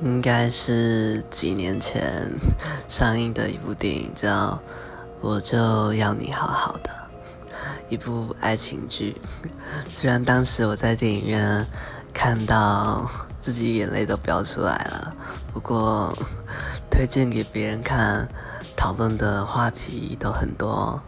应该是几年前上映的一部电影叫我就要你好好的一部爱情剧。虽然当时我在电影院看到自己眼泪都飙出来了不过推荐给别人看讨论的话题都很多。